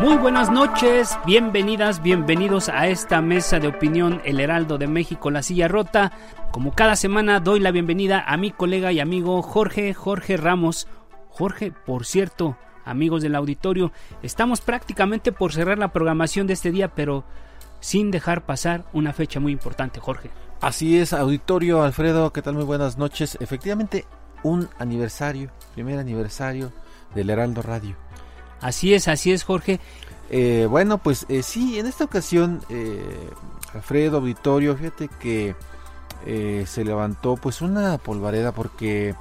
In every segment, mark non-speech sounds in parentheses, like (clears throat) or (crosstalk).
Muy buenas noches, bienvenidas, bienvenidos a esta mesa de opinión El Heraldo de México, la silla rota. Como cada semana doy la bienvenida a mi colega y amigo Jorge, Jorge Ramos. Jorge, por cierto, amigos del auditorio, estamos prácticamente por cerrar la programación de este día, pero sin dejar pasar una fecha muy importante, Jorge. Así es, auditorio Alfredo, ¿qué tal? Muy buenas noches. Efectivamente, un aniversario, primer aniversario del Heraldo Radio. Así es, así es, Jorge. Eh, bueno, pues eh, sí, en esta ocasión, eh, Alfredo Auditorio, fíjate que eh, se levantó pues una polvareda porque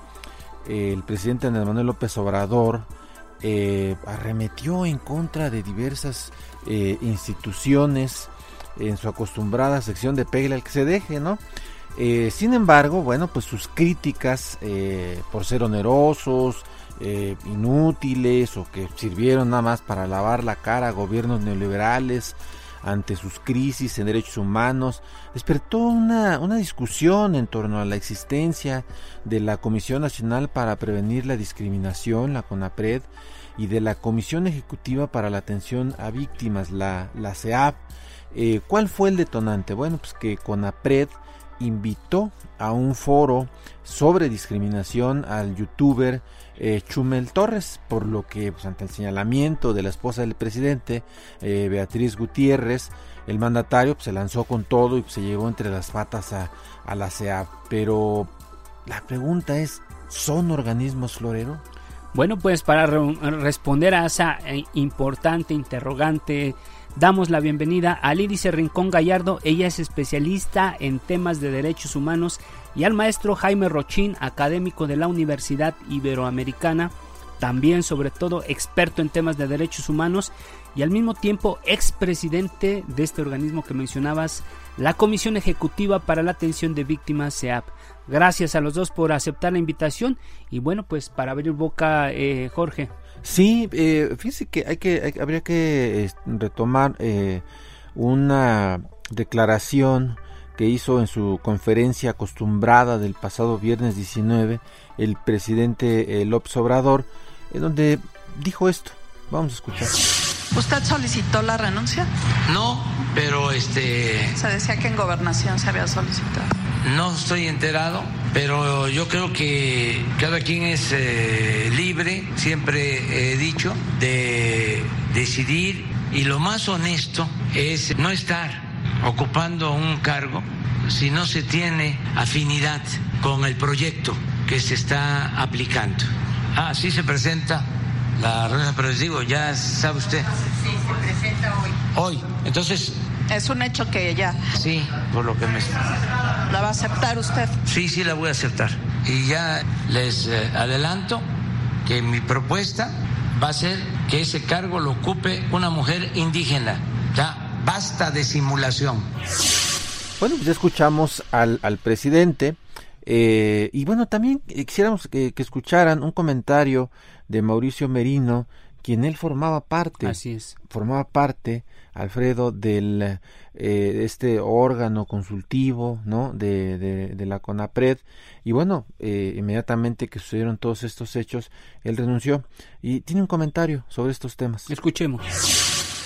eh, el presidente Andrés Manuel López Obrador eh, arremetió en contra de diversas instituciones en su acostumbrada sección de pegle al que se deje, ¿no? Eh, sin embargo, bueno, pues sus críticas eh, por ser onerosos, eh, inútiles o que sirvieron nada más para lavar la cara a gobiernos neoliberales ante sus crisis en derechos humanos, despertó una, una discusión en torno a la existencia de la Comisión Nacional para Prevenir la Discriminación, la CONAPRED, y de la Comisión Ejecutiva para la Atención a Víctimas, la, la CEAP. Eh, ¿Cuál fue el detonante? Bueno, pues que CONAPRED invitó a un foro sobre discriminación al youtuber eh, Chumel Torres, por lo que pues, ante el señalamiento de la esposa del presidente, eh, Beatriz Gutiérrez, el mandatario pues, se lanzó con todo y pues, se llevó entre las patas a, a la CEA. Pero la pregunta es, ¿son organismos florero? Bueno, pues para re responder a esa eh, importante interrogante, damos la bienvenida a Lídice Rincón Gallardo. Ella es especialista en temas de derechos humanos y al maestro Jaime Rochín, académico de la Universidad Iberoamericana, también sobre todo experto en temas de derechos humanos y al mismo tiempo expresidente de este organismo que mencionabas, la Comisión Ejecutiva para la Atención de Víctimas CEAP. Gracias a los dos por aceptar la invitación y bueno, pues para abrir boca, eh, Jorge. Sí, eh, fíjese que, hay que hay, habría que eh, retomar eh, una declaración que hizo en su conferencia acostumbrada del pasado viernes 19 el presidente eh, López Obrador, en donde dijo esto. Vamos a escuchar. ¿Usted solicitó la renuncia? No, pero este... Se decía que en gobernación se había solicitado. No estoy enterado, pero yo creo que cada quien es eh, libre, siempre he dicho, de decidir y lo más honesto es no estar ocupando un cargo si no se tiene afinidad con el proyecto que se está aplicando. Ah, sí se presenta la reunión, pero les digo, ya sabe usted. Sí, se presenta hoy. Hoy, entonces, Es un hecho que ya sí, por lo que me... la va a aceptar usted. Sí, sí, la voy a aceptar. Y ya les eh, adelanto que mi propuesta va a ser que ese cargo lo ocupe una mujer indígena. Ya, basta de simulación. Bueno, pues ya escuchamos al, al presidente. eh, y bueno, también quisiéramos que, que escucharan un comentario de Mauricio Merino, quien él formaba parte. Así es. Formaba parte, Alfredo, del eh, este órgano consultivo, ¿no? De, de, de la CONAPRED. Y bueno, eh, inmediatamente que sucedieron todos estos hechos, él renunció. Y tiene un comentario sobre estos temas. Escuchemos.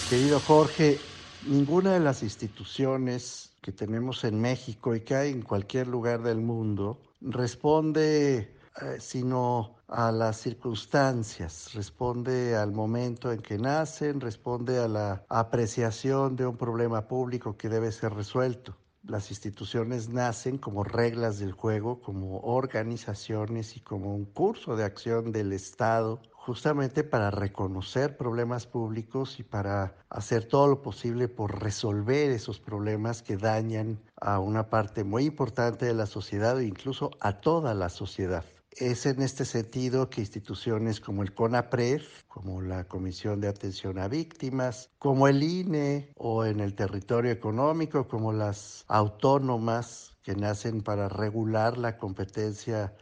Querido Jorge, ninguna de las instituciones que tenemos en México y que hay en cualquier lugar del mundo responde sino a las circunstancias, responde al momento en que nacen, responde a la apreciación de un problema público que debe ser resuelto. Las instituciones nacen como reglas del juego, como organizaciones y como un curso de acción del Estado justamente para reconocer problemas públicos y para hacer todo lo posible por resolver esos problemas que dañan a una parte muy importante de la sociedad e incluso a toda la sociedad. Es en este sentido que instituciones como el CONAPRED, como la Comisión de Atención a Víctimas, como el INE o en el territorio económico, como las autónomas que nacen para regular la competencia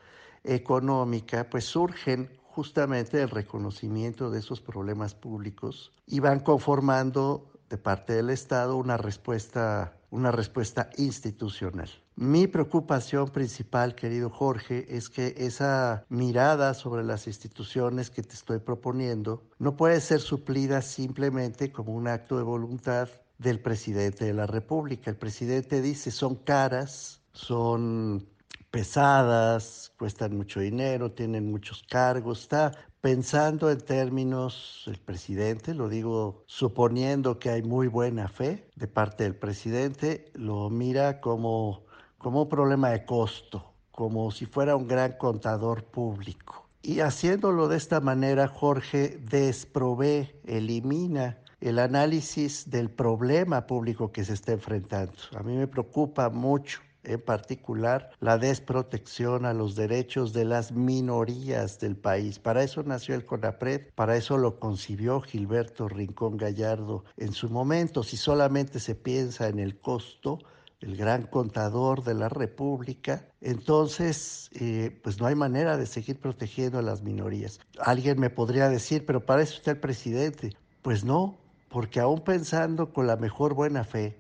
económica, pues surgen justamente el reconocimiento de esos problemas públicos y van conformando de parte del Estado una respuesta, una respuesta institucional. Mi preocupación principal, querido Jorge, es que esa mirada sobre las instituciones que te estoy proponiendo no puede ser suplida simplemente como un acto de voluntad del presidente de la República. El presidente dice son caras, son pesadas, cuestan mucho dinero, tienen muchos cargos, está pensando en términos, el presidente, lo digo suponiendo que hay muy buena fe de parte del presidente, lo mira como, como un problema de costo, como si fuera un gran contador público. Y haciéndolo de esta manera, Jorge desprovee, elimina el análisis del problema público que se está enfrentando. A mí me preocupa mucho en particular la desprotección a los derechos de las minorías del país. Para eso nació el CONAPRED, para eso lo concibió Gilberto Rincón Gallardo en su momento. Si solamente se piensa en el costo, el gran contador de la República, entonces eh, pues no hay manera de seguir protegiendo a las minorías. Alguien me podría decir, pero para eso está el presidente. Pues no, porque aún pensando con la mejor buena fe,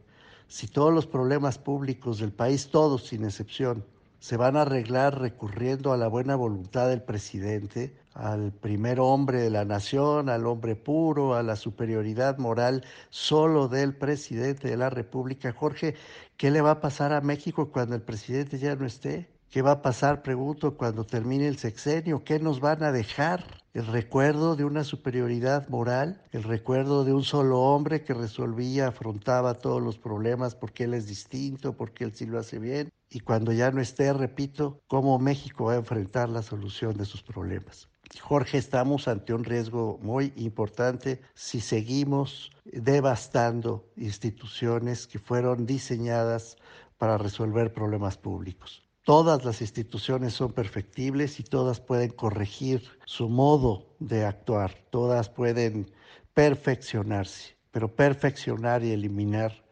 si todos los problemas públicos del país, todos sin excepción, se van a arreglar recurriendo a la buena voluntad del presidente, al primer hombre de la nación, al hombre puro, a la superioridad moral solo del presidente de la República. Jorge, ¿qué le va a pasar a México cuando el presidente ya no esté? ¿Qué va a pasar, pregunto, cuando termine el sexenio? ¿Qué nos van a dejar? ¿El recuerdo de una superioridad moral? ¿El recuerdo de un solo hombre que resolvía, afrontaba todos los problemas porque él es distinto, porque él sí lo hace bien? Y cuando ya no esté, repito, ¿cómo México va a enfrentar la solución de sus problemas? Jorge, estamos ante un riesgo muy importante si seguimos devastando instituciones que fueron diseñadas para resolver problemas públicos. Todas las instituciones son perfectibles y todas pueden corregir su modo de actuar, todas pueden perfeccionarse, pero perfeccionar y eliminar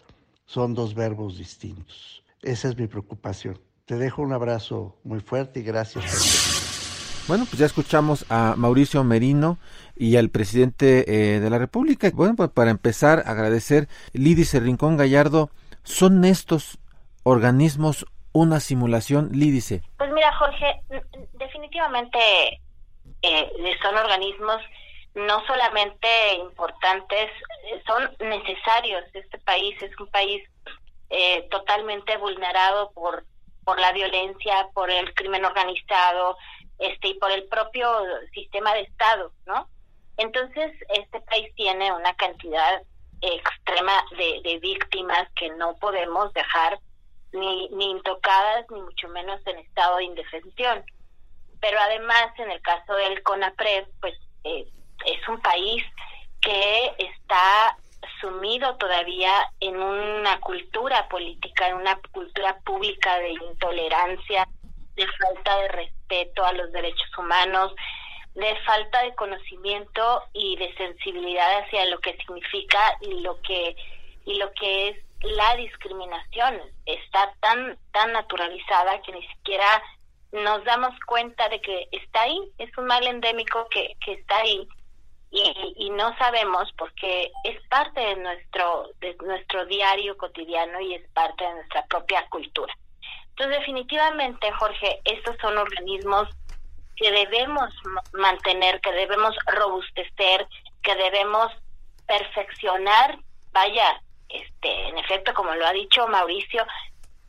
son dos verbos distintos. Esa es mi preocupación. Te dejo un abrazo muy fuerte y gracias. Bueno, pues ya escuchamos a Mauricio Merino y al presidente eh, de la República. Bueno, pues para empezar, agradecer, Lidice Rincón Gallardo, ¿son estos organismos una simulación, Lídice? Pues mira, Jorge, definitivamente eh, son organismos no solamente importantes, son necesarios. Este país es un país eh, totalmente vulnerado por, por la violencia, por el crimen organizado este, y por el propio sistema de Estado, ¿no? Entonces, este país tiene una cantidad extrema de, de víctimas que no podemos dejar ni, ni intocadas, ni mucho menos en estado de indefensión. Pero además, en el caso del CONAPRED, pues eh, es un país que está sumido todavía en una cultura política, en una cultura pública de intolerancia, de falta de respeto a los derechos humanos, de falta de conocimiento y de sensibilidad hacia lo que significa y lo que y lo que es la discriminación está tan tan naturalizada que ni siquiera nos damos cuenta de que está ahí, es un mal endémico que, que está ahí y, y, no sabemos porque es parte de nuestro de nuestro diario cotidiano y es parte de nuestra propia cultura. Entonces definitivamente, Jorge, estos son organismos que debemos mantener, que debemos robustecer, que debemos perfeccionar, vaya, este, en efecto, como lo ha dicho Mauricio,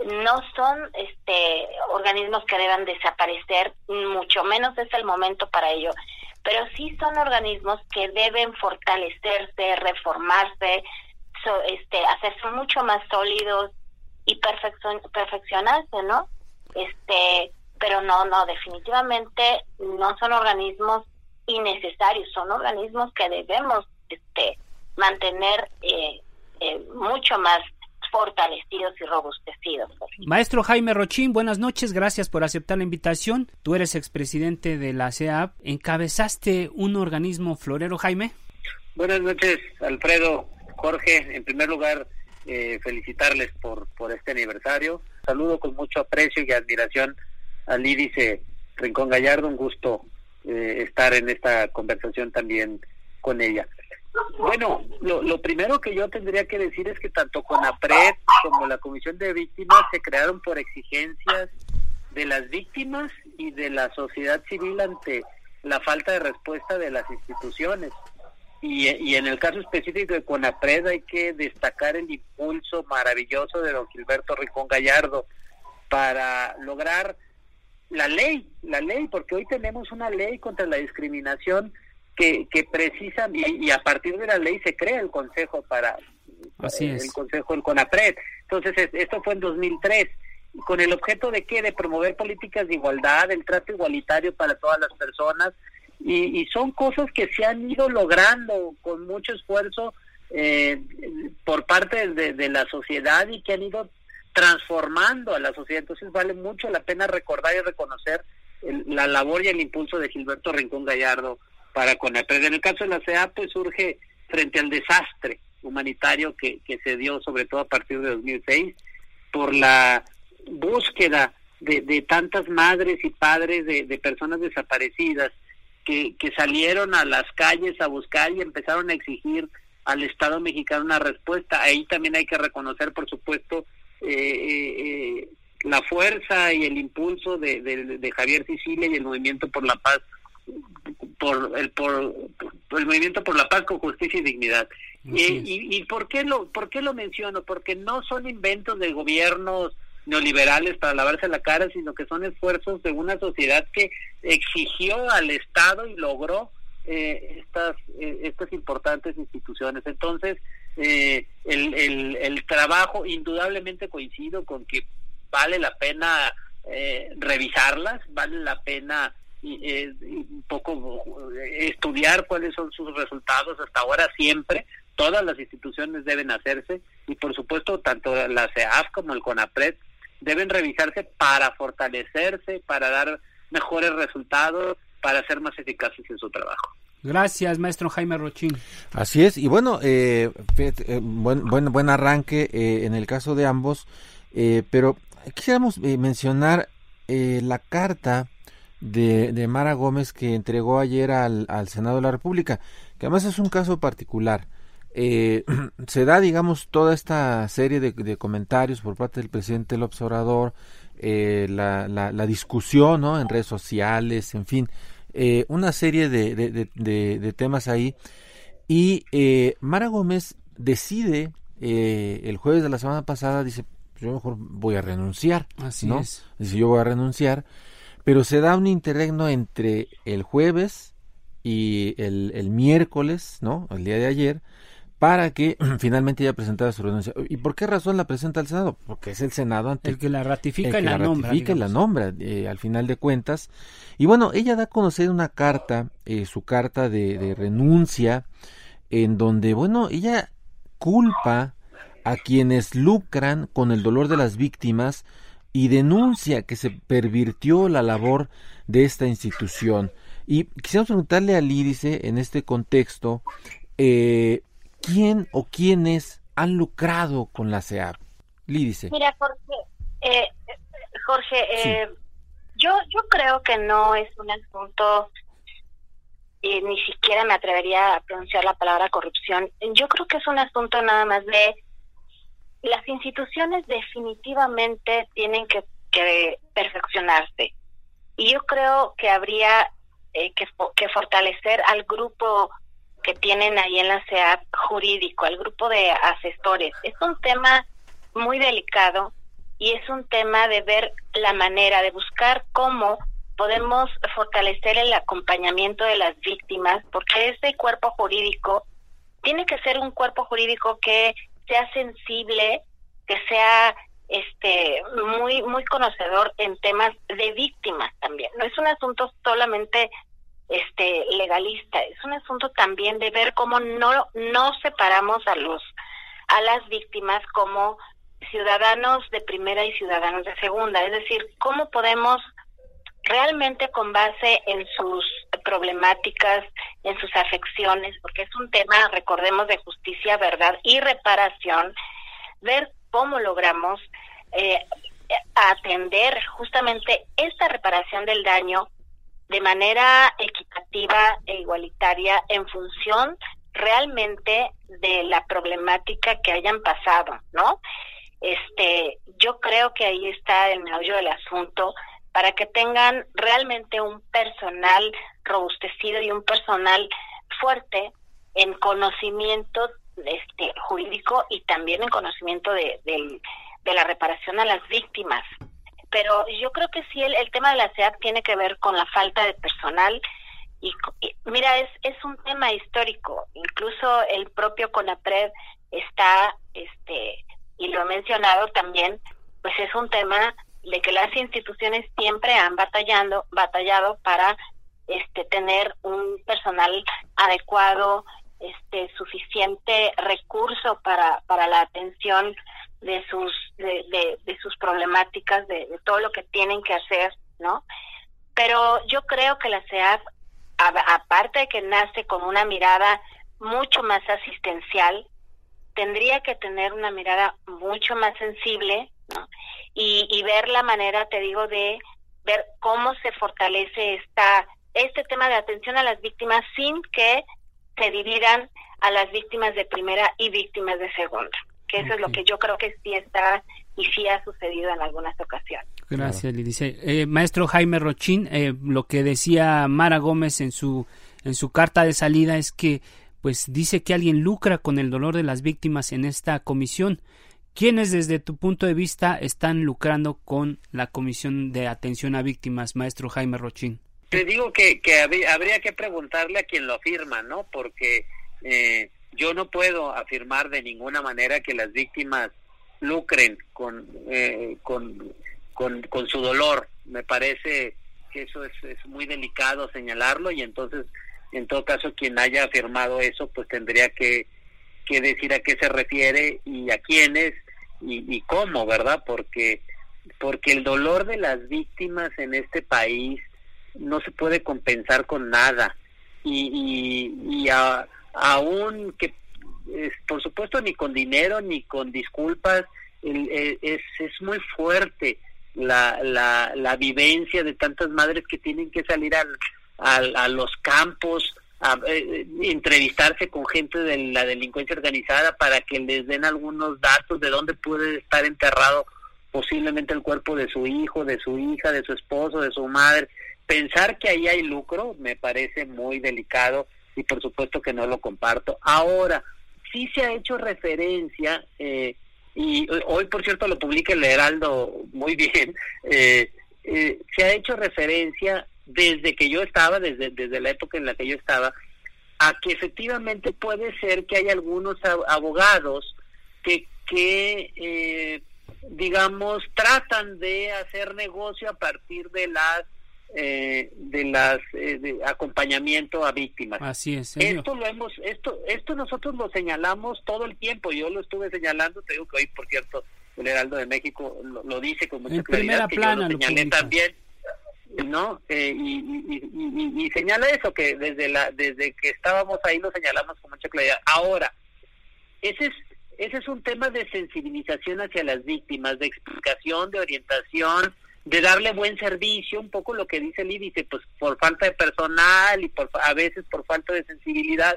no son este organismos que deban desaparecer, mucho menos es el momento para ello, pero sí son organismos que deben fortalecerse, reformarse, este, hacerse mucho más sólidos y perfeccionarse, ¿no? Este, pero no, no, definitivamente no son organismos innecesarios, son organismos que debemos este, mantener eh, eh, mucho más fortalecidos y robustecidos. Maestro Jaime Rochín, buenas noches, gracias por aceptar la invitación. Tú eres expresidente de la CEAP, ¿encabezaste un organismo florero, Jaime? Buenas noches, Alfredo, Jorge, en primer lugar, eh, felicitarles por, por este aniversario. Saludo con mucho aprecio y admiración al Lídice Rincón Gallardo, un gusto eh, estar en esta conversación también con ella. Bueno, lo, lo, primero que yo tendría que decir es que tanto CONAPRED como la Comisión de Víctimas se crearon por exigencias de las víctimas y de la sociedad civil ante la falta de respuesta de las instituciones. Y, y en el caso específico de CONAPRED hay que destacar el impulso maravilloso de don Gilberto Ricón Gallardo para lograr la ley, la ley, porque hoy tenemos una ley contra la discriminación que, que precisa y, a partir de la ley se crea el consejo para Así el consejo del CONAPRED. Entonces esto fue en 2003 con el objeto de qué de promover políticas de igualdad, el trato igualitario para todas las personas y, y son cosas que se han ido logrando con mucho esfuerzo eh, por parte de, de la sociedad y que han ido transformando a la sociedad. Entonces vale mucho la pena recordar y reconocer la labor y el impulso de Gilberto Rincón Gallardo para CONAPRED. En el caso de la CEA, pues surge frente al desastre humanitario que, que se dio sobre todo a partir de 2006 por la búsqueda de, de tantas madres y padres de, de personas desaparecidas que, que salieron a las calles a buscar y empezaron a exigir al Estado mexicano una respuesta. Ahí también hay que reconocer, por supuesto, eh, eh, la fuerza y el impulso de, de, Javier Sicilia y el movimiento por la paz por el por, el movimiento por la paz con justicia y dignidad. Y, y, por qué lo por qué lo menciono porque no son inventos de gobiernos neoliberales para lavarse la cara sino que son esfuerzos de una sociedad que exigió al Estado y logró eh, estas eh, estas importantes instituciones. Entonces eh, el, el, el, trabajo, indudablemente coincido con que vale la pena eh, revisarlas, vale la pena eh, un poco estudiar cuáles son sus resultados hasta ahora siempre. Todas las instituciones deben hacerse y por supuesto tanto la CEAF como el CONAPRED deben revisarse para fortalecerse, para dar mejores resultados, para ser más eficaces en su trabajo. Gracias, maestro Jaime Rochín. Así es, y bueno, eh, eh buen, buen, buen arranque eh, en el caso de ambos, eh, pero quisiéramos mencionar la carta de, de, Mara Gómez que entregó ayer al, al, Senado de la República, que además es un caso particular. (clears throat) se da, digamos, toda esta serie de, de, comentarios por parte del presidente López Obrador, la, la, la discusión ¿no? en redes sociales, en fin, eh, una serie de, de, temas ahí. Y eh, Mara Gómez decide eh, el jueves de la semana pasada, dice, yo mejor voy a renunciar. Así ¿no? es. Dice, yo voy a renunciar. Pero se da un interregno entre el jueves y el, el miércoles, ¿no? El día de ayer, para que (clears throat) finalmente ella presentara su renuncia. ¿Y por qué razón la presenta al Senado? Porque es el Senado ante el que la ratifica el y la, nombra. Ratifica y la nombra, eh, al final de cuentas. Y bueno, ella da a conocer una carta, eh, su carta de, de, renuncia, en donde, bueno, ella culpa a quienes lucran con el dolor de las víctimas y denuncia que se pervirtió la labor de esta institución. Y quisiera preguntarle a Lídice en este contexto, eh, ¿quién o quiénes han lucrado con la CEAP? Lídice. Mira, Jorge, eh, Jorge eh, yo, yo creo que no es un asunto, ni siquiera me atrevería a pronunciar la palabra corrupción. Yo creo que es un asunto nada más de las instituciones definitivamente tienen que, que perfeccionarse. Y yo creo que habría eh, que, que fortalecer al grupo que tienen ahí en la CEAP jurídico, al grupo de asesores. Es un tema muy delicado y es un tema de ver la manera, de buscar cómo podemos fortalecer el acompañamiento de las víctimas, porque ese cuerpo jurídico tiene que ser un cuerpo jurídico que sea sensible, que sea este muy muy conocedor en temas de víctimas también. No es un asunto solamente este legalista, es un asunto también de ver cómo no no separamos a los a las víctimas como ciudadanos de primera y ciudadanos de segunda, es decir, cómo podemos realmente con base en sus problemáticas, en sus afecciones, porque es un tema, recordemos, de justicia, verdad y reparación, ver cómo logramos eh, atender justamente esta reparación del daño de manera equitativa e igualitaria en función realmente de la problemática que hayan pasado, ¿no? Este, yo creo que ahí está el meollo del asunto para que tengan realmente un personal robustecido y un personal fuerte en conocimiento este jurídico y también en conocimiento de, de la reparación a las víctimas. Pero yo creo que sí, el, tema de la SEAD tiene que ver con la falta de personal y, mira, es, es un tema histórico. Incluso el propio CONAPRED está, este, y lo he mencionado también, pues es un tema de que las instituciones siempre han batallando, batallado para este tener un personal adecuado, este suficiente recurso para para la atención de sus de, de, sus problemáticas de, todo lo que tienen que hacer no pero yo creo que la CEAP aparte de que nace con una mirada mucho más asistencial, tendría que tener una mirada mucho más sensible ¿no? y, y ver la manera, te digo, de ver cómo se fortalece esta este tema de atención a las víctimas sin que se dividan a las víctimas de primera y víctimas de segunda, que eso es lo que yo creo que sí está y sí ha sucedido en algunas ocasiones. Gracias, Lidice. Eh, maestro Jaime Rochín, eh, lo que decía Mara Gómez en su, en su carta de salida es que pues dice que alguien lucra con el dolor de las víctimas en esta comisión. ¿Quiénes desde tu punto de vista están lucrando con la comisión de atención a víctimas, maestro Jaime Rochín? Te digo que, que habría que preguntarle a quien lo afirma, ¿no? Porque eh, yo no puedo afirmar de ninguna manera que las víctimas lucren con, eh, con, con, su dolor. Me parece que eso es, es muy delicado señalarlo y entonces, en todo caso, quien haya afirmado eso, pues tendría que, que decir a qué se refiere y a quiénes y, y cómo, ¿verdad? Porque, porque el dolor de las víctimas en este país no se puede compensar con nada. Y, y, y aún que por supuesto ni con dinero ni con disculpas, es, es muy fuerte la, la, la vivencia de tantas madres que tienen que salir al, a los campos, a, eh, entrevistarse con gente de la delincuencia organizada para que les den algunos datos de dónde puede estar enterrado posiblemente el cuerpo de su hijo, de su hija, de su esposo, de su madre. Pensar que ahí hay lucro me parece muy delicado y por supuesto que no lo comparto. Ahora, sí se ha hecho referencia, eh, y hoy por cierto lo publica el Heraldo muy bien, eh, eh, se ha hecho referencia desde que yo estaba, desde, desde la época en la que yo estaba, a que efectivamente puede ser que hay algunos abogados que, que digamos, tratan de hacer negocio a partir de las eh, de las eh, de acompañamiento a víctimas. Así es. Esto lo hemos, esto, esto nosotros lo señalamos todo el tiempo. Yo lo estuve señalando, te digo que hoy, por cierto, el Heraldo de México lo, dice con mucha claridad, que plana, yo lo señalé también, ¿no? Eh, y, y, señala eso que desde la, desde que estábamos ahí lo señalamos con mucha claridad. Ahora, ese es ese es un tema de sensibilización hacia las víctimas, de explicación, de orientación, de darle buen servicio, un poco lo que dice el dice, pues por falta de personal y por a veces por falta de sensibilidad,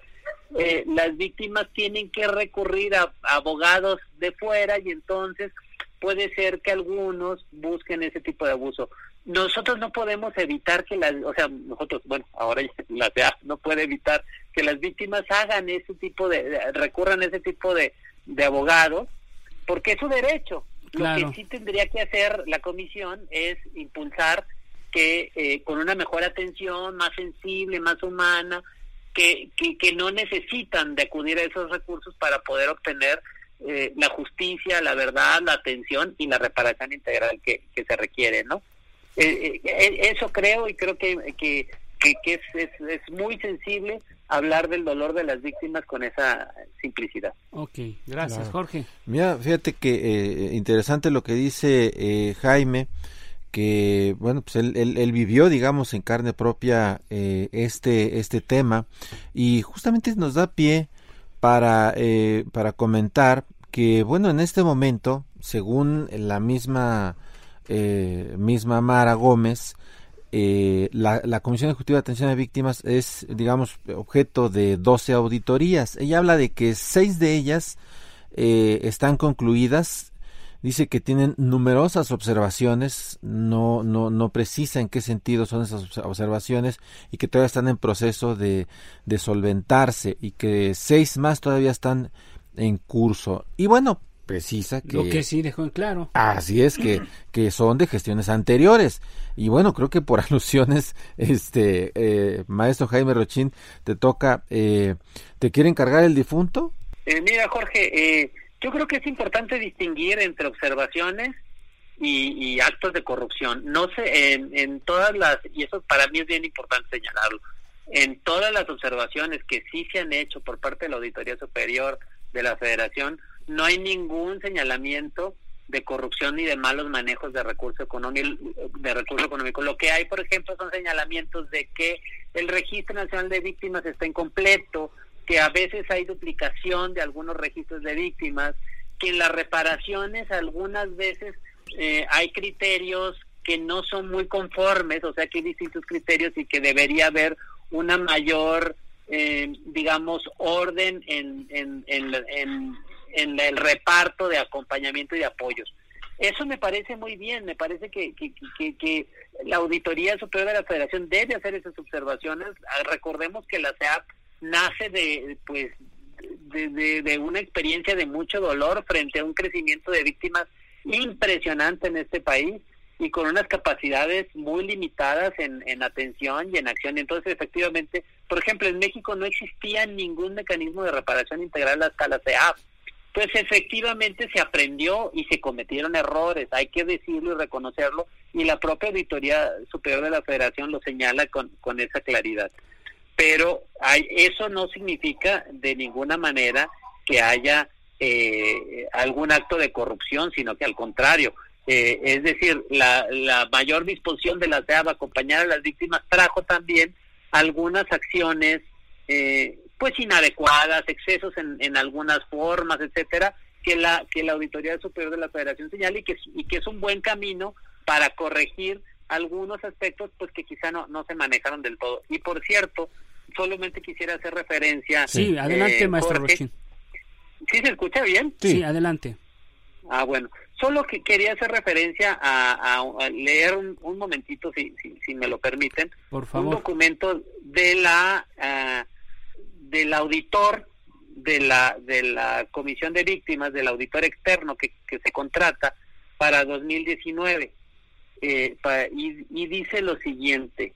eh, las víctimas tienen que recurrir a, abogados de fuera y entonces puede ser que algunos busquen ese tipo de abuso. Nosotros no podemos evitar que las, o sea, nosotros, bueno, ahora (laughs) la CEA no puede evitar que las víctimas hagan ese tipo de, recurran a ese tipo de, de abogados, porque es su derecho, lo que sí tendría que hacer la comisión es impulsar que eh, con una mejor atención, más sensible, más humana, que, que, no necesitan de acudir a esos recursos para poder obtener eh, la justicia, la verdad, la atención y la reparación integral que, que se requiere, ¿no? Eh, eh, eso creo y creo que, que, que, es, es, es, muy sensible hablar del dolor de las víctimas con esa simplicidad. Ok, gracias Jorge. Mira, fíjate que interesante lo que dice Jaime que bueno pues él, él, vivió digamos en carne propia este este tema y justamente nos da pie para, eh, para comentar que, bueno, en este momento, según la misma, eh, misma Mara Gómez, eh, la, la, Comisión Ejecutiva de Atención a Víctimas es, digamos, objeto de 12 auditorías. Ella habla de que seis de ellas están concluidas dice que tienen numerosas observaciones, no, no, no precisa en qué sentido son esas observaciones y que todavía están en proceso de, de solventarse y que seis más todavía están en curso. Y bueno, precisa que... Lo que sí dejó en claro. Así es, que, (clears throat) que son de gestiones anteriores. Y bueno, creo que por (laughs) alusiones, este, eh, maestro Jaime Rochín, te toca, eh, ¿te quiere encargar el difunto? Eh, mira, Jorge, eh, yo creo que es importante distinguir entre observaciones y, actos de corrupción. No sé, en, en todas las, y eso para mí es bien importante señalarlo, en todas las observaciones que sí se han hecho por parte de la Auditoría Superior de la Federación, no hay ningún señalamiento de corrupción ni de malos manejos de recurso económico de recurso económico. Lo que hay por ejemplo son señalamientos de que el registro nacional de víctimas está incompleto que a veces hay duplicación de algunos registros de víctimas, que en las reparaciones algunas veces eh, hay criterios que no son muy conformes, o sea que hay distintos criterios y que debería haber una mayor, eh, digamos, orden en, en, en, en, el reparto de acompañamiento y de apoyos. Eso me parece muy bien, me parece que, que, que, que, la Auditoría Superior de la Federación debe hacer esas observaciones. Ah, recordemos que la CEAP nace de pues de, una experiencia de mucho dolor frente a un crecimiento de víctimas impresionante en este país y con unas capacidades muy limitadas en, en atención y en acción. Entonces, efectivamente, por ejemplo, en México no existía ningún mecanismo de reparación integral hasta la CEAP. Pues efectivamente se aprendió y se cometieron errores, hay que decirlo y reconocerlo, y la propia Auditoría Superior de la Federación lo señala con, con esa claridad. Pero hay, eso no significa de ninguna manera que haya eh, algún acto de corrupción, sino que al contrario, eh, es decir, la, la, mayor disposición de la CEAB a acompañar a las víctimas trajo también algunas acciones eh, pues inadecuadas, excesos en, en algunas formas, etcétera, que la que la Auditoría Superior de la Federación señala y que, y que es un buen camino para corregir algunos aspectos pues que quizá no, no se manejaron del todo. Y por cierto, solamente quisiera hacer referencia. Sí, adelante, eh, maestro Rochin. ¿Sí se escucha bien? Sí, adelante. Ah, bueno. Solo que quería hacer referencia a, leer un, momentito, si, si, me lo permiten, Por favor. un documento de la uh, del auditor de la de la comisión de víctimas, del auditor externo que, que se contrata para 2019 eh, y, dice lo siguiente: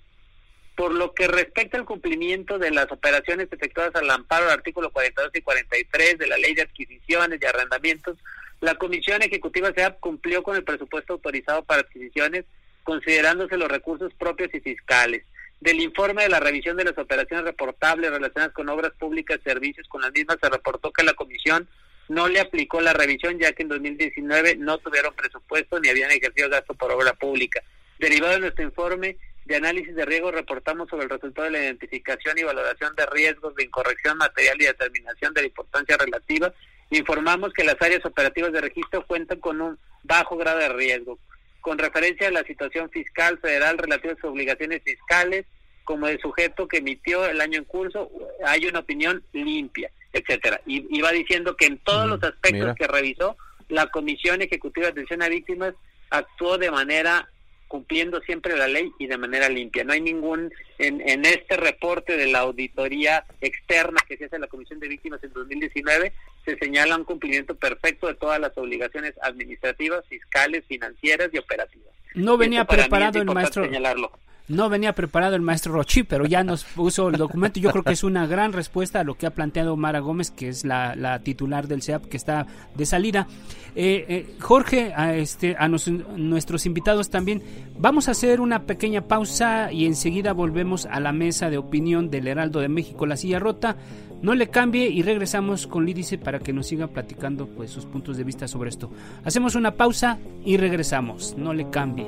por lo que respecta al cumplimiento de las operaciones efectuadas al amparo del artículo 42 y 43 de la Ley de Adquisiciones y Arrendamientos, la Comisión Ejecutiva SEAP cumplió con el presupuesto autorizado para adquisiciones, considerándose los recursos propios y fiscales. Del informe de la revisión de las operaciones reportables relacionadas con obras públicas y servicios, con las mismas se reportó que la Comisión no le aplicó la revisión, ya que en 2019 no tuvieron presupuesto ni habían ejercido gasto por obra pública. Derivado de nuestro informe, de análisis de riesgo reportamos sobre el resultado de la identificación y valoración de riesgos de incorrección material y determinación de la importancia relativa. Informamos que las áreas operativas de registro cuentan con un bajo grado de riesgo. Con referencia a la situación fiscal federal relativa a sus obligaciones fiscales, como el sujeto que emitió el año en curso, hay una opinión limpia, etcétera. Y, va diciendo que en todos los aspectos que revisó, la Comisión Ejecutiva de Atención a Víctimas actuó de manera cumpliendo siempre la ley y de manera limpia. No hay ningún, en, en este reporte de la auditoría externa que se hace a la Comisión de Víctimas en 2019, se señala un cumplimiento perfecto de todas las obligaciones administrativas, fiscales, financieras y operativas. No venía preparado el maestro. Señalarlo. No venía preparado el maestro Rochi, pero ya nos puso el documento. Yo creo que es una gran respuesta a lo que ha planteado Mara Gómez, que es la, titular del CEAP que está de salida. Eh, eh, Jorge, a, este, a nuestros invitados también, vamos a hacer una pequeña pausa y enseguida volvemos a la mesa de opinión del Heraldo de México, La Silla Rota. No le cambie y regresamos con Lídice para que nos siga platicando pues, sus puntos de vista sobre esto. Hacemos una pausa y regresamos. No le cambie.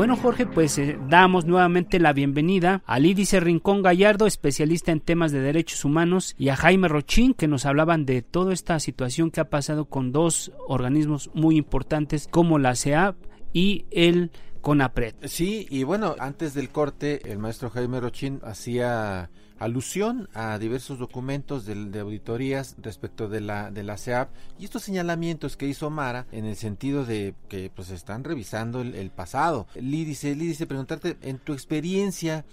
Bueno, Jorge, pues eh, damos nuevamente la bienvenida a Lídice Rincón Gallardo, especialista en temas de derechos humanos, y a Jaime Rochín, que nos hablaban de toda esta situación que ha pasado con dos organismos muy importantes como la CEAP y el CONAPRED. Sí, y bueno, antes del corte, el maestro Jaime Rochín hacía alusión a diversos documentos de, auditorías respecto de la de la CEAP y estos señalamientos que hizo Mara en el sentido de que pues están revisando el, pasado. Lídice, Lídice, preguntarte en tu experiencia,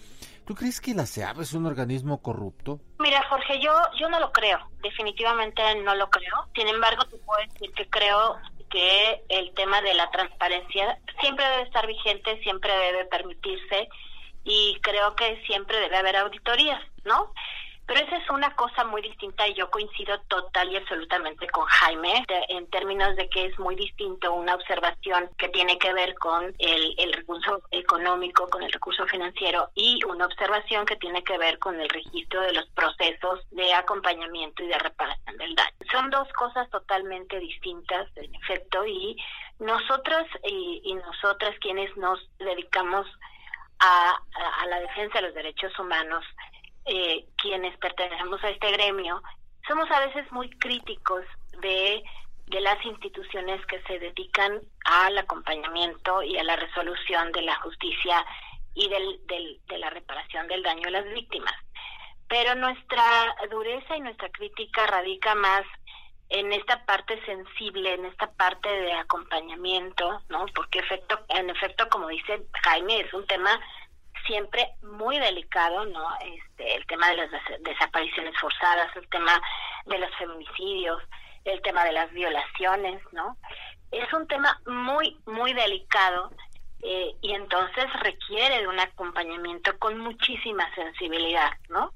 ¿tú crees que la CEAP es un organismo corrupto? Mira, Jorge, yo yo no lo creo, definitivamente no lo creo. Sin embargo, te puedo decir que creo que el tema de la transparencia siempre debe estar vigente, siempre debe permitirse y creo que siempre debe haber auditorías, ¿no? Pero esa es una cosa muy distinta y yo coincido total y absolutamente con Jaime en términos de que es muy distinto una observación que tiene que ver con el, recurso económico, con el recurso financiero y una observación que tiene que ver con el registro de los procesos de acompañamiento y de reparación del daño. Son dos cosas totalmente distintas, en efecto, y nosotros y, y nosotras quienes nos dedicamos a, la defensa de los derechos humanos, eh, quienes pertenecemos a este gremio, somos a veces muy críticos de, de las instituciones que se dedican al acompañamiento y a la resolución de la justicia y del, del, de la reparación del daño a las víctimas. Pero nuestra dureza y nuestra crítica radica más en esta parte sensible, en esta parte de acompañamiento, ¿no? Porque efecto, en efecto, como dice Jaime, es un tema siempre muy delicado, ¿no? Este, el tema de las desapariciones forzadas, el tema de los feminicidios, el tema de las violaciones, ¿no? Es un tema muy, muy delicado eh, y entonces requiere de un acompañamiento con muchísima sensibilidad, ¿no?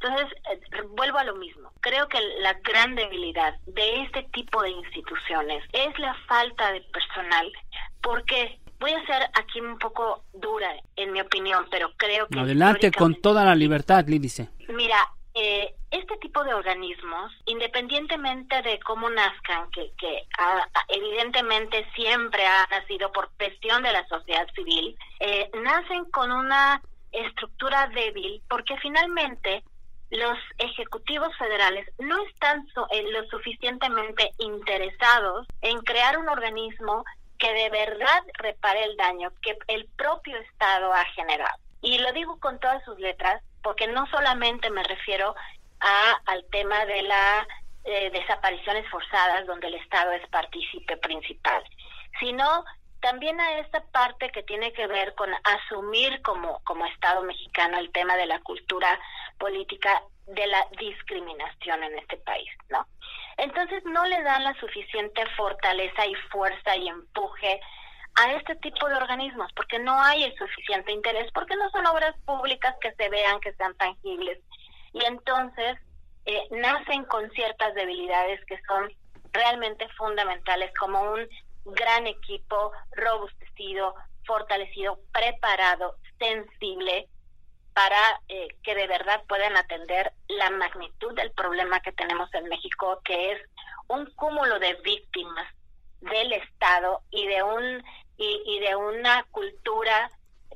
Entonces, eh, vuelvo a lo mismo. Creo que la gran debilidad de este tipo de instituciones es la falta de personal, porque voy a ser aquí un poco dura, en mi opinión, pero creo que... Adelante con toda la libertad, Lídice. Mira, eh, este tipo de organismos, independientemente de cómo nazcan, que, que evidentemente siempre ha nacido por presión de la sociedad civil, eh, nacen con una estructura débil porque finalmente los ejecutivos federales no están eh, lo suficientemente interesados en crear un organismo que de verdad repare el daño que el propio Estado ha generado. Y lo digo con todas sus letras, porque no solamente me refiero a, al tema de las eh, desapariciones forzadas, donde el Estado es partícipe principal, sino también a esta parte que tiene que ver con asumir como, como Estado mexicano el tema de la cultura política de la discriminación en este país, ¿no? Entonces no le dan la suficiente fortaleza y fuerza y empuje a este tipo de organismos porque no hay el suficiente interés, porque no son obras públicas que se vean, que sean tangibles. Y entonces eh, nacen con ciertas debilidades que son realmente fundamentales, como un gran equipo robustecido, fortalecido, preparado, sensible, para eh, que de verdad puedan atender la magnitud del problema que tenemos en México, que es un cúmulo de víctimas del Estado y de un y, de una cultura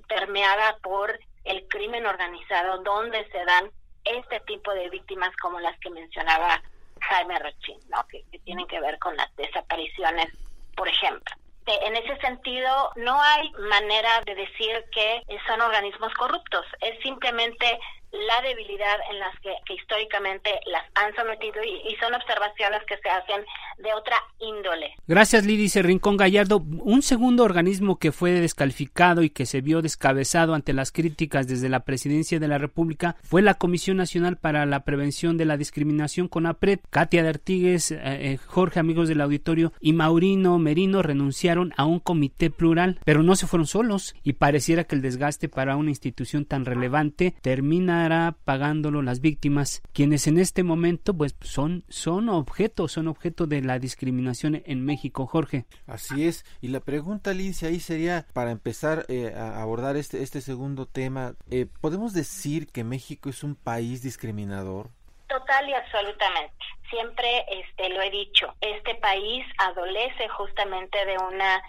permeada por el crimen organizado, donde se dan este tipo de víctimas como las que mencionaba Jaime Rochín, ¿no? que, que tienen que ver con las desapariciones, por ejemplo. Este, en ese sentido, no hay manera de decir que son organismos corruptos. Es simplemente la debilidad en las que, históricamente las han sometido y, son observaciones que se hacen de otra índole. Gracias, Lidice Rincón Gallardo. Un segundo organismo que fue descalificado y que se vio descabezado ante las críticas desde la presidencia de la República fue la Comisión Nacional para la Prevención de la Discriminación con APRED. Katia de Artigues, eh, eh, Jorge, amigos del auditorio, y Maurino Merino renunciaron a un comité plural, pero no se fueron solos y pareciera que el desgaste para una institución tan relevante termina pagándolo las víctimas, quienes en este momento pues son, son objeto, son objeto de la discriminación en México, Jorge. Así es, y la pregunta, Alicia, ahí sería, para empezar eh, a abordar este, este segundo tema, eh, ¿podemos decir que México es un país discriminador? Total y absolutamente. Siempre este lo he dicho. Este país adolece justamente de una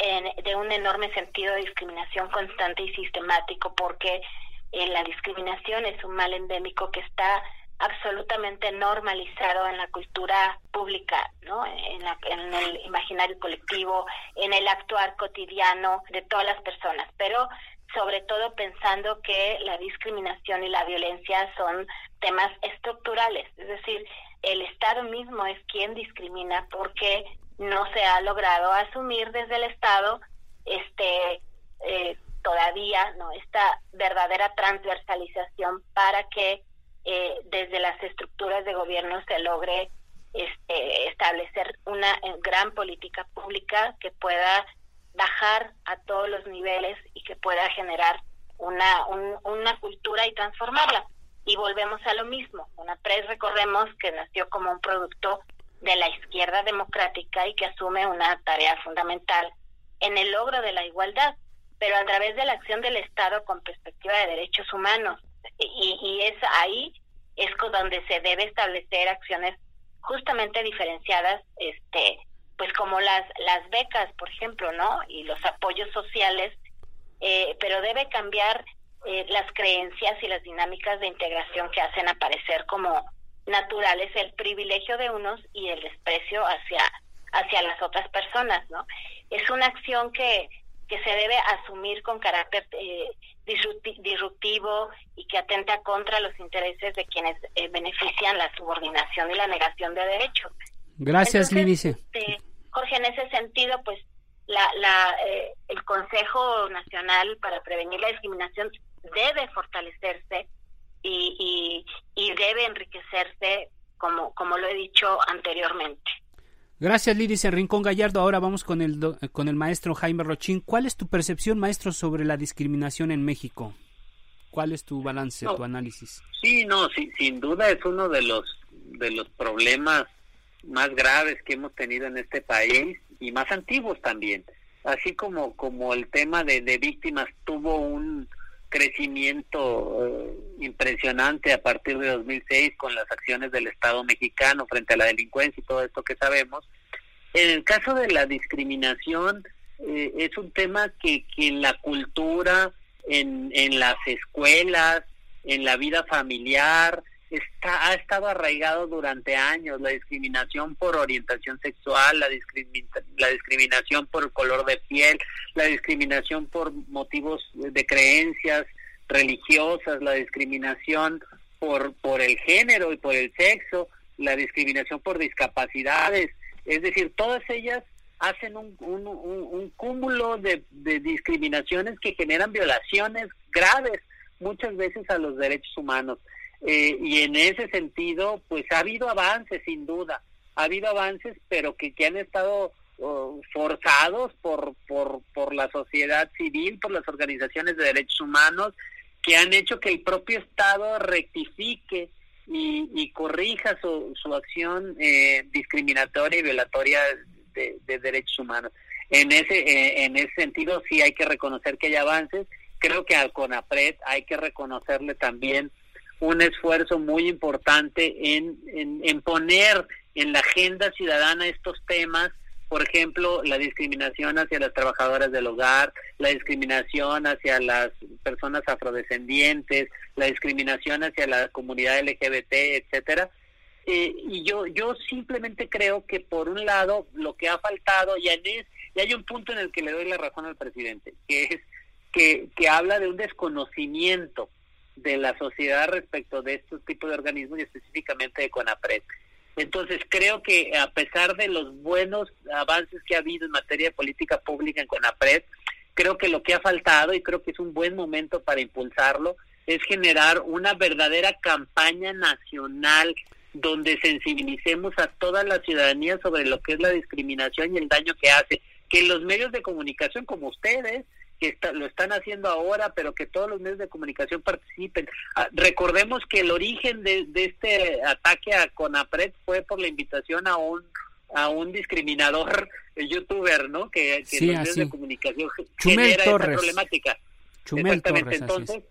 de un enorme sentido de discriminación constante y sistemático porque eh, la discriminación es un mal endémico que está absolutamente normalizado en la cultura pública, ¿no? En, en, el imaginario colectivo, en el actuar cotidiano de todas las personas, pero sobre todo pensando que la discriminación y la violencia son temas estructurales, es decir, el Estado mismo es quien discrimina porque no se ha logrado asumir desde el Estado este eh, todavía no esta verdadera transversalización para que eh, desde las estructuras de gobierno se logre este, establecer una eh, gran política pública que pueda bajar a todos los niveles y que pueda generar una, una cultura y transformarla. Y volvemos a lo mismo. Una PRES, recordemos que nació como un producto de la izquierda democrática y que asume una tarea fundamental en el logro de la igualdad pero a través de la acción del Estado con perspectiva de derechos humanos. Y, y es ahí es donde se debe establecer acciones justamente diferenciadas, este, pues como las las becas, por ejemplo, ¿no? Y los apoyos sociales, eh, pero debe cambiar eh, las creencias y las dinámicas de integración que hacen aparecer como naturales el privilegio de unos y el desprecio hacia hacia las otras personas, ¿no? Es una acción que que se debe asumir con carácter eh, disruptivo y que atenta contra los intereses de quienes eh, benefician la subordinación y la negación de derechos. Gracias, Lídice. Este, Jorge, en ese sentido, pues la, la, eh, el Consejo Nacional para Prevenir la Discriminación debe fortalecerse y, y, y debe enriquecerse, como, como lo he dicho anteriormente. Gracias, Liris en Rincón Gallardo. Ahora vamos con el, con el maestro Jaime Rochín. ¿Cuál es tu percepción, maestro, sobre la discriminación en México? ¿Cuál es tu balance, tu análisis? Sí, no, sí, sin duda es uno de los, de los problemas más graves que hemos tenido en este país y más antiguos también. Así como, como el tema de, de víctimas tuvo un crecimiento eh, impresionante a partir de 2006 con las acciones del Estado mexicano frente a la delincuencia y todo esto que sabemos. En el caso de la discriminación, eh, es un tema que, que en la cultura, en, en las escuelas, en la vida familiar, está, ha estado arraigado durante años la discriminación por orientación sexual, la, la discriminación por color de piel, la discriminación por motivos de creencias religiosas, la discriminación por, por el género y por el sexo, la discriminación por discapacidades, es decir, todas ellas hacen un, un, cúmulo de discriminaciones que generan violaciones graves muchas veces a los derechos humanos. Eh, y en ese sentido, pues ha habido avances, sin duda, ha habido avances, pero que, que han estado oh, forzados por, por, por la sociedad civil, por las organizaciones de derechos humanos, que han hecho que el propio Estado rectifique y, y corrija su, su acción eh, discriminatoria y violatoria de, de, derechos humanos. En ese, eh, en ese sentido, sí hay que reconocer que hay avances. Creo que al CONAPRED hay que reconocerle también un esfuerzo muy importante en, en, poner en la agenda ciudadana estos temas, por ejemplo, la discriminación hacia las trabajadoras del hogar, la discriminación hacia las personas afrodescendientes, la discriminación hacia la comunidad LGBT, etcétera. Eh, y yo yo simplemente creo que por un lado lo que ha faltado Y hay un punto en el que le doy la razón al presidente, que es que, que habla de un desconocimiento de la sociedad respecto de estos tipos de organismos y específicamente de CONAPRED. Entonces creo que a pesar de los buenos avances que ha habido en materia de política pública en CONAPRED, creo que lo que ha faltado y creo que es un buen momento para impulsarlo es generar una verdadera campaña nacional donde sensibilicemos a toda la ciudadanía sobre lo que es la discriminación y el daño que hace. Que los medios de comunicación como ustedes, que lo están haciendo ahora, pero que todos los medios de comunicación participen. Ah, recordemos que el origen de, este ataque a Conapred fue por la invitación a un a un discriminador youtuber, ¿no? Que, que los medios de comunicación genera esa problemática. Exactamente. entonces,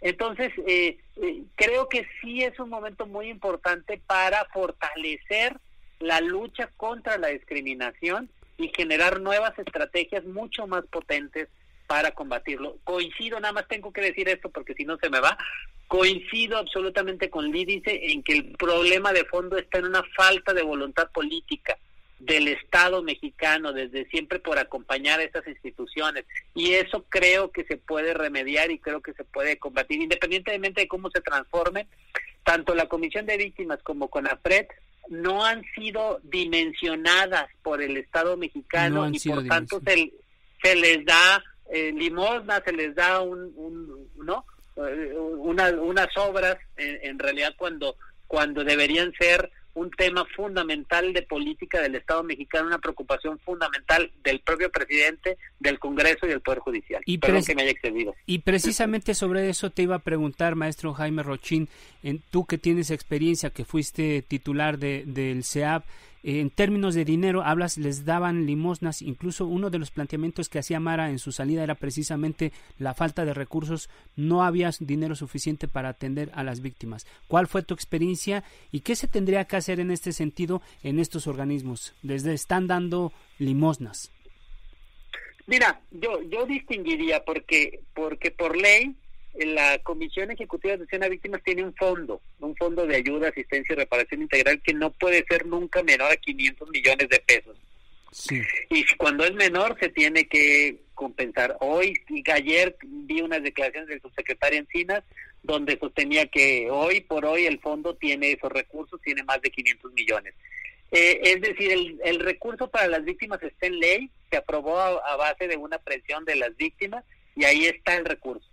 entonces eh, eh, creo que sí es un momento muy importante para fortalecer la lucha contra la discriminación y generar nuevas estrategias mucho más potentes para combatirlo. Coincido, nada más tengo que decir esto porque si no se me va, coincido absolutamente con Lídice en que el problema de fondo está en una falta de voluntad política del Estado mexicano desde siempre por acompañar a estas instituciones. Y eso creo que se puede remediar y creo que se puede combatir independientemente de cómo se transformen tanto la Comisión de Víctimas como CONAPRED no han sido dimensionadas por el Estado mexicano y por tanto se, se les da eh, limosna, se les da un, ¿no? Eh, unas obras en, realidad cuando cuando deberían ser un tema fundamental de política del Estado mexicano, una preocupación fundamental del propio presidente, del Congreso y del Poder Judicial. Y Perdón que me haya excedido. Y precisamente sobre eso te iba a preguntar, maestro Jaime Rochín, en, tú que tienes experiencia, que fuiste titular de, del CEAP, en términos de dinero, hablas, les daban limosnas. Incluso uno de los planteamientos que hacía Mara en su salida era precisamente la falta de recursos. No había dinero suficiente para atender a las víctimas. ¿Cuál fue tu experiencia y qué se tendría que hacer en este sentido en estos organismos? Desde están dando limosnas. Mira, yo yo distinguiría porque porque por ley la Comisión Ejecutiva de Atención a Víctimas tiene un fondo, un fondo de ayuda, asistencia y reparación integral que no puede ser nunca menor a 500 millones de pesos. Sí. Y cuando es menor se tiene que compensar. Hoy y ayer vi unas declaraciones del subsecretario Encinas donde sostenía que hoy por hoy el fondo tiene esos recursos, tiene más de 500 millones. Eh, es decir, el, el, recurso para las víctimas está en ley, se aprobó a base de una presión de las víctimas y ahí está el recurso.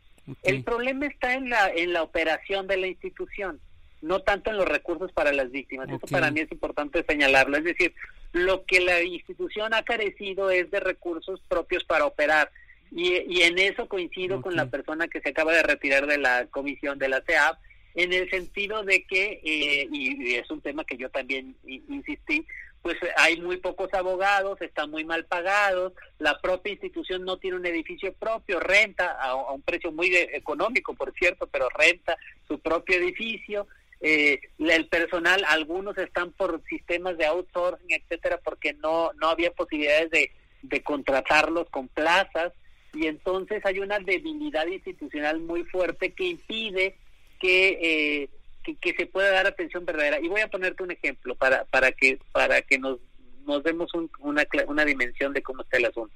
El problema está en la, en la operación de la institución, no tanto en los recursos para las víctimas. Eso para mí es importante señalarlo. Es decir, lo que la institución ha carecido es de recursos propios para operar. Y, y en eso coincido con la persona que se acaba de retirar de la comisión de la CEAP, en el sentido de que, eh, y, es un tema que yo también insistí, pues hay muy pocos abogados, están muy mal pagados, la propia institución no tiene un edificio propio, renta a, un precio muy económico, por cierto, pero renta su propio edificio. Eh, el personal, algunos están por sistemas de outsourcing, etcétera, porque no, no había posibilidades de, de contratarlos con plazas y entonces hay una debilidad institucional muy fuerte que impide que eh, que, se pueda dar atención verdadera. Y voy a ponerte un ejemplo para, para que, para que nos, nos demos una, una dimensión de cómo está el asunto.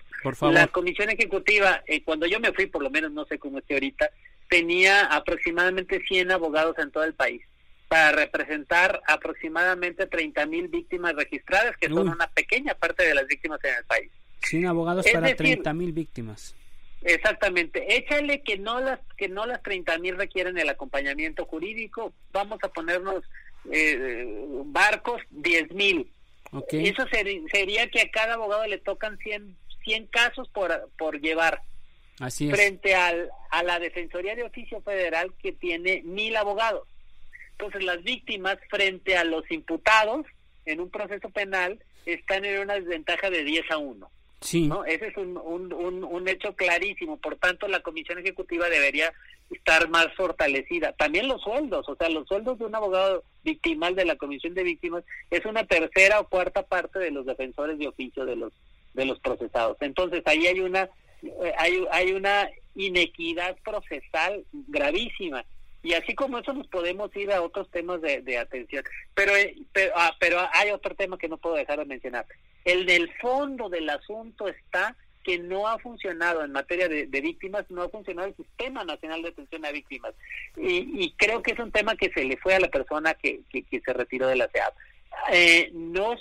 La comisión ejecutiva, eh, cuando yo me fui, por lo menos no sé cómo esté ahorita, tenía aproximadamente 100 abogados en todo el país para representar aproximadamente 30 mil víctimas registradas, que son una pequeña parte de las víctimas en el país. 100 abogados para 30 mil víctimas. Exactamente. Échale que no las que no las 30 mil requieren el acompañamiento jurídico. Vamos a ponernos eh, barcos 10 mil. Eso sería que a cada abogado le tocan 100, 100 casos por, por llevar. Así Frente al, a la Defensoría de Oficio Federal que tiene mil abogados. Entonces las víctimas frente a los imputados en un proceso penal están en una desventaja de 10 a 1. Sí. ¿no? Ese es un, un, un, hecho clarísimo. Por tanto, la Comisión Ejecutiva debería estar más fortalecida. También los sueldos, o sea, los sueldos de un abogado victimal de la Comisión de Víctimas es una tercera o cuarta parte de los defensores de oficio de los de los procesados. Entonces, ahí hay una eh, hay, hay una inequidad procesal gravísima Y así como eso nos podemos ir a otros temas de, atención. Pero, eh, pero, ah, pero hay otro tema que no puedo dejar de mencionar. El del fondo del asunto está que no ha funcionado en materia de, víctimas, no ha funcionado el Sistema Nacional de Atención a Víctimas. Y, creo que es un tema que se le fue a la persona que, que, se retiró de la SEAP. Eh, no,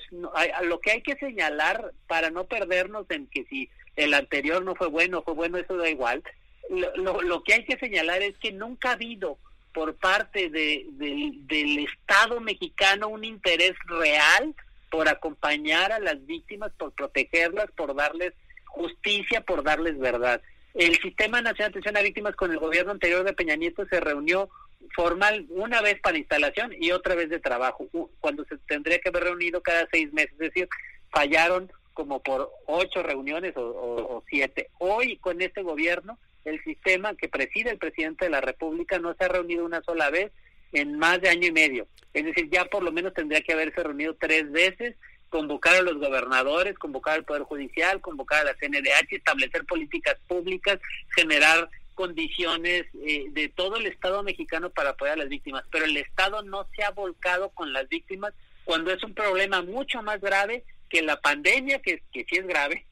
lo que hay que señalar para no perdernos en que si el anterior no fue bueno, fue bueno, eso da igual. Lo, lo, que hay que señalar es que nunca ha habido por parte de, del Estado mexicano un interés real por acompañar a las víctimas, por protegerlas, por darles justicia, por darles verdad. El Sistema Nacional de Atención a Víctimas con el gobierno anterior de Peña Nieto se reunió formal una vez para instalación y otra vez de trabajo, cuando se tendría que haber reunido cada seis meses. Es decir, fallaron como por ocho reuniones o, siete. Hoy con este gobierno, el sistema que preside el presidente de la República no se ha reunido una sola vez en más de año y medio. Es decir, ya por lo menos tendría que haberse reunido tres veces, convocar a los gobernadores, convocar al Poder Judicial, convocar a la CNDH, establecer políticas públicas, generar condiciones eh, de todo el Estado mexicano para apoyar a las víctimas. Pero el Estado no se ha volcado con las víctimas cuando es un problema mucho más grave que la pandemia, que, que sí es grave,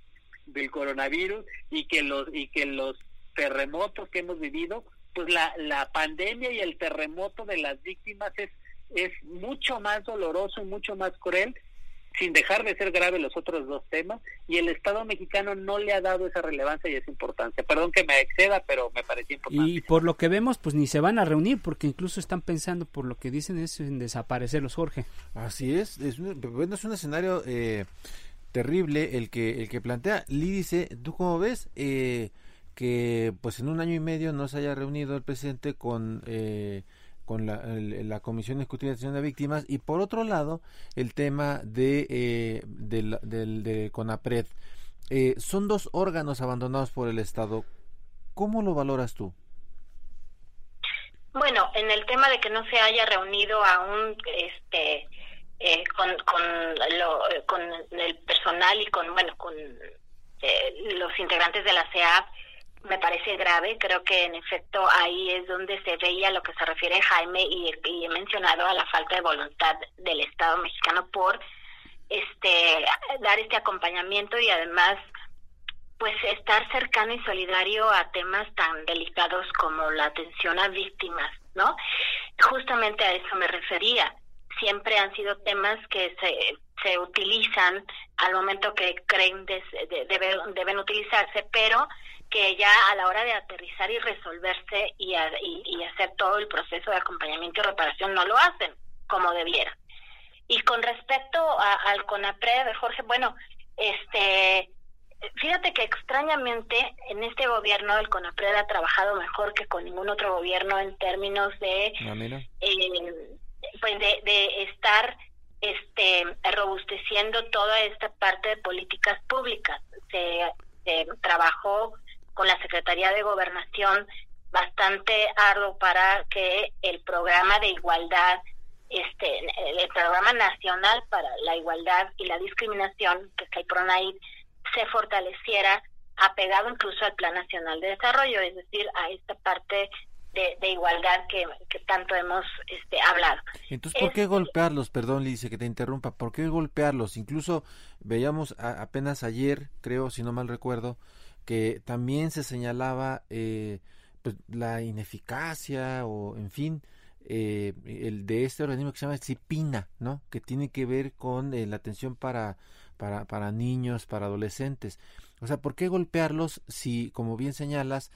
del coronavirus y que los y que los terremotos que hemos vivido pues la, la pandemia y el terremoto de las víctimas es, es mucho más doloroso y mucho más cruel, sin dejar de ser grave los otros dos temas, y el Estado mexicano no le ha dado esa relevancia y esa importancia. Perdón que me exceda, pero me parecía importante. Y por lo que vemos, pues ni se van a reunir, porque incluso están pensando, por lo que dicen, es en desaparecerlos, Jorge. Así es, es un, bueno, es un escenario eh, terrible el que, el que plantea. Lídice, ¿tú cómo ves? Eh, que pues en un año y medio no se haya reunido el presidente con eh, con la, Comisión Ejecutiva de Atención de Víctimas y por otro lado el tema de eh, del, de CONAPRED eh, son dos órganos abandonados por el Estado ¿cómo lo valoras tú? Bueno, en el tema de que no se haya reunido aún este eh, con, con, lo, con el personal y con bueno con los integrantes de la CEAP me parece grave. Creo que en efecto ahí es donde se veía lo que se refiere Jaime y, he mencionado a la falta de voluntad del Estado mexicano por este dar este acompañamiento y además pues estar cercano y solidario a temas tan delicados como la atención a víctimas, ¿no? Justamente a eso me refería. Siempre han sido temas que se, se utilizan al momento que creen de, deben utilizarse, pero que ya a la hora de aterrizar y resolverse y, y, hacer todo el proceso de acompañamiento y reparación no lo hacen como debiera. Y con respecto al CONAPRED, Jorge, bueno, este, fíjate que extrañamente en este gobierno el CONAPRED ha trabajado mejor que con ningún otro gobierno en términos de, eh, pues de, de estar este, robusteciendo toda esta parte de políticas públicas. Se, se trabajó con la Secretaría de Gobernación bastante arduo para que el programa de igualdad, este, el programa nacional para la igualdad y la discriminación, que es el PRONAID, se fortaleciera apegado incluso al Plan Nacional de Desarrollo, es decir, a esta parte de, igualdad que, tanto hemos este, hablado. Entonces, ¿por qué golpearlos? Perdón, dice que te interrumpa. ¿Por qué golpearlos? Incluso veíamos apenas ayer, creo, si no mal recuerdo, que también se señalaba eh, pues, la ineficacia o, en fin, eh, el de este organismo que se llama CIPINA, ¿no? Que tiene que ver con eh, la atención para, para, para niños, para adolescentes. O sea, ¿por qué golpearlos si, como bien señalas,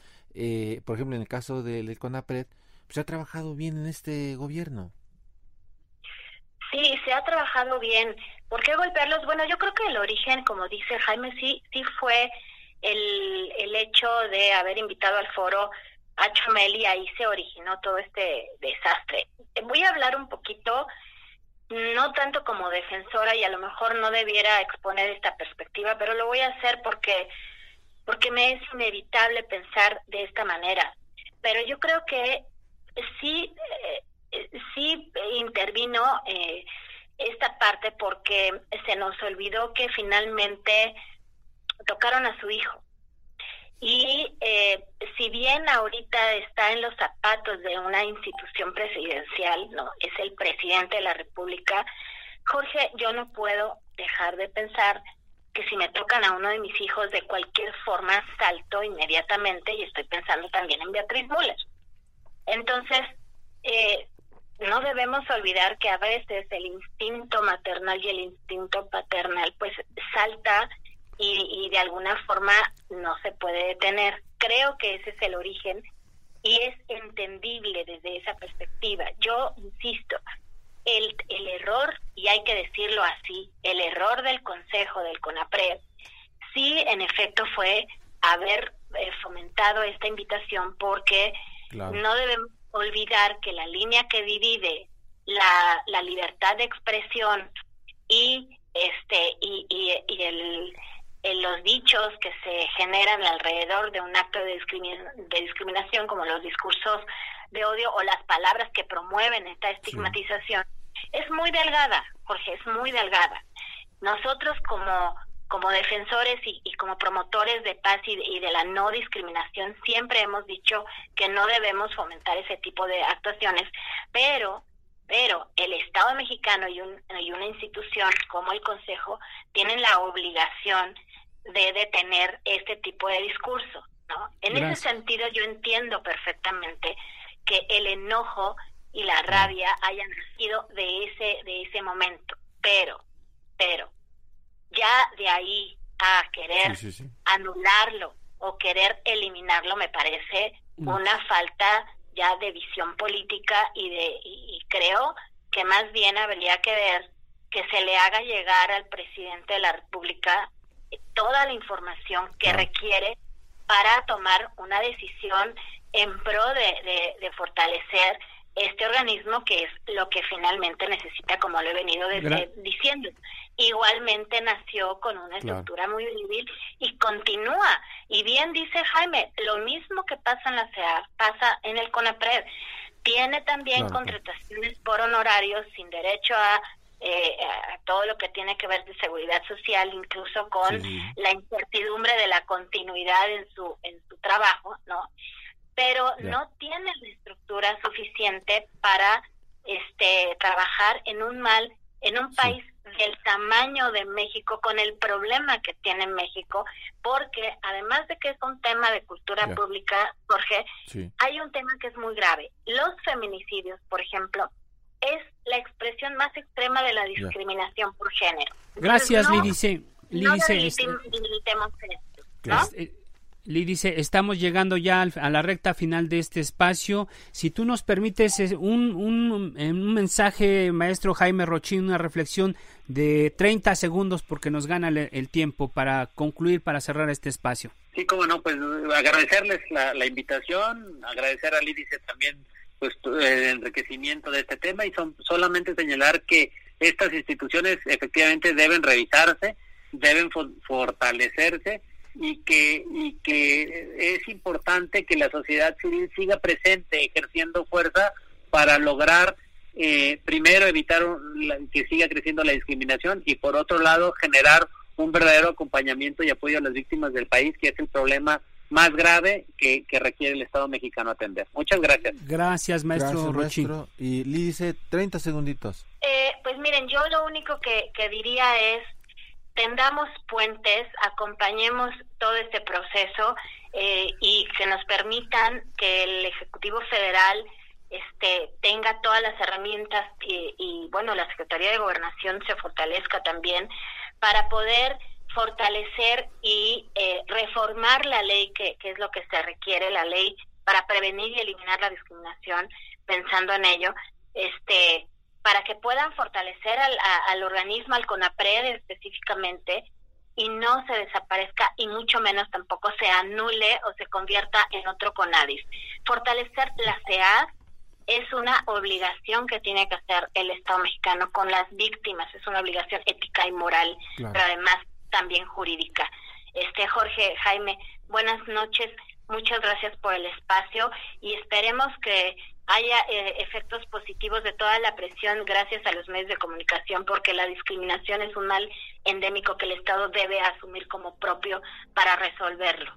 por ejemplo, en el caso del CONAPRED, pues ha trabajado bien en este gobierno? Sí, se ha trabajado bien. ¿Por qué golpearlos? Bueno, yo creo que el origen, como dice Jaime, sí, sí fue el, el hecho de haber invitado al foro a Chumel y ahí se originó todo este desastre. Voy a hablar un poquito, no tanto como defensora y a lo mejor no debiera exponer esta perspectiva, pero lo voy a hacer porque, porque me es inevitable pensar de esta manera. Pero yo creo que sí, eh, sí intervino eh, esta parte porque se nos olvidó que finalmente tocaron a su hijo. Y eh, si bien ahorita está en los zapatos de una institución presidencial, no, es el presidente de la República, Jorge, yo no puedo dejar de pensar que si me tocan a uno de mis hijos de cualquier forma salto inmediatamente y estoy pensando también en Beatriz Müller. Entonces, eh, no debemos olvidar que a veces el instinto maternal y el instinto paternal pues salta y, y de alguna forma no se puede detener. Creo que ese es el origen y es entendible desde esa perspectiva. Yo insisto, el, el error, y hay que decirlo así, el error del Consejo del CONAPRED, sí en efecto fue haber eh, fomentado esta invitación porque no debemos olvidar que la línea que divide la, la libertad de expresión y este y, y, el, los dichos que se generan alrededor de un acto de, de discriminación como los discursos de odio o las palabras que promueven esta estigmatización es muy delgada, Jorge, es muy delgada. Nosotros como como defensores y, como promotores de paz y de, la no discriminación siempre hemos dicho que no debemos fomentar ese tipo de actuaciones, pero pero el Estado mexicano y, un, y una institución como el Consejo tienen la obligación de detener este tipo de discurso. ¿no? En ese sentido yo entiendo perfectamente que el enojo y la rabia hayan nacido de ese de ese momento, pero pero ya de ahí a querer anularlo o querer eliminarlo me parece mm. una falta ya de visión política y de y, creo que más bien habría que ver que se le haga llegar al presidente de la República toda la información que requiere para tomar una decisión en pro de, de fortalecer este organismo que es lo que finalmente necesita, como lo he venido diciendo. Igualmente nació con una estructura muy débil y continúa. Y bien dice Jaime, lo mismo que pasa en la CEA pasa en el CONAPRED. Tiene también contrataciones por honorarios sin derecho a eh, a todo lo que tiene que ver de seguridad social, incluso con la incertidumbre de la continuidad en su en su trabajo, ¿no? pero no tiene la estructura suficiente para este trabajar en un mal en un país del tamaño de México con el problema que tiene México porque además de que es un tema de cultura pública Jorge hay un tema que es muy grave. Los feminicidios por ejemplo es la expresión más extrema de la discriminación por género gracias Lidice Lidice este, Lee dice, estamos llegando ya a la recta final de este espacio. Si tú nos permites un, un, un mensaje, maestro Jaime Rochín, una reflexión de 30 segundos porque nos gana el, tiempo para concluir, para cerrar este espacio. Sí, cómo no, pues agradecerles la, invitación, agradecer a Lídice también pues el enriquecimiento de este tema y son, solamente señalar que estas instituciones efectivamente deben revisarse, deben fortalecerse y que, y que es importante que la sociedad civil siga presente, ejerciendo fuerza para lograr, eh, primero, evitar que siga creciendo la discriminación y, por otro lado, generar un verdadero acompañamiento y apoyo a las víctimas del país, que es el problema más grave que, requiere el Estado mexicano atender. Muchas gracias. Gracias, maestro Gracias, Y Lee dice 30 segunditos. Eh, pues miren, yo lo único que, que diría es tendamos puentes, acompañemos todo este proceso eh, y que nos permitan que el Ejecutivo Federal este, tenga todas las herramientas y, bueno, la Secretaría de Gobernación se fortalezca también para poder fortalecer y eh, reformar la ley, que, que es lo que se requiere, la ley para prevenir y eliminar la discriminación, pensando en ello, este para que puedan fortalecer al, al organismo, al CONAPRED específicamente, y no se desaparezca y mucho menos tampoco se anule o se convierta en otro CONADIS. Fortalecer la CEA es una obligación que tiene que hacer el Estado mexicano con las víctimas, es una obligación ética y moral, pero además también jurídica. Este Jorge Jaime, buenas noches, muchas gracias por el espacio y esperemos que haya eh, efectos positivos de toda la presión gracias a los medios de comunicación, porque la discriminación es un mal endémico que el Estado debe asumir como propio para resolverlo.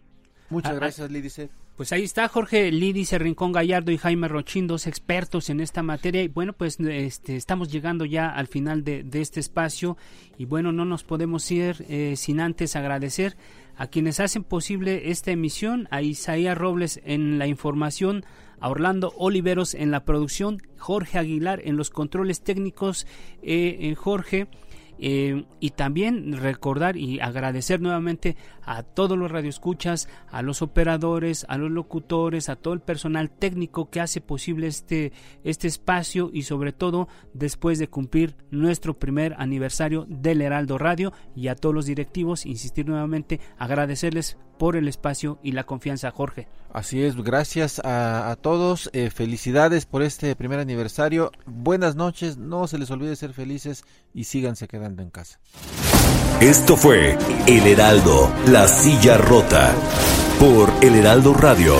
Muchas Ah, ah, gracias, Lídice. Pues ahí está Jorge Lídice Rincón Gallardo y Jaime Rochín, dos expertos en esta materia. Y bueno, pues este, estamos llegando ya al final de, de este espacio. Y bueno, no nos podemos ir eh, sin antes agradecer a quienes hacen posible esta emisión, a Isaías Robles en la información, a Orlando Oliveros en la producción, Jorge Aguilar en los controles técnicos, eh, eh, Jorge. Eh, y también recordar y agradecer nuevamente a todos los radioescuchas, a los operadores, a los locutores, a todo el personal técnico que hace posible este, este espacio y sobre todo después de cumplir nuestro primer aniversario del Heraldo Radio y a todos los directivos, insistir nuevamente, agradecerles por el espacio y la confianza, Jorge. Así es, gracias a, a todos, eh, felicidades por este primer aniversario, buenas noches, no se les olvide ser felices y síganse quedando en casa. Esto fue El Heraldo, la silla rota, por El Heraldo Radio.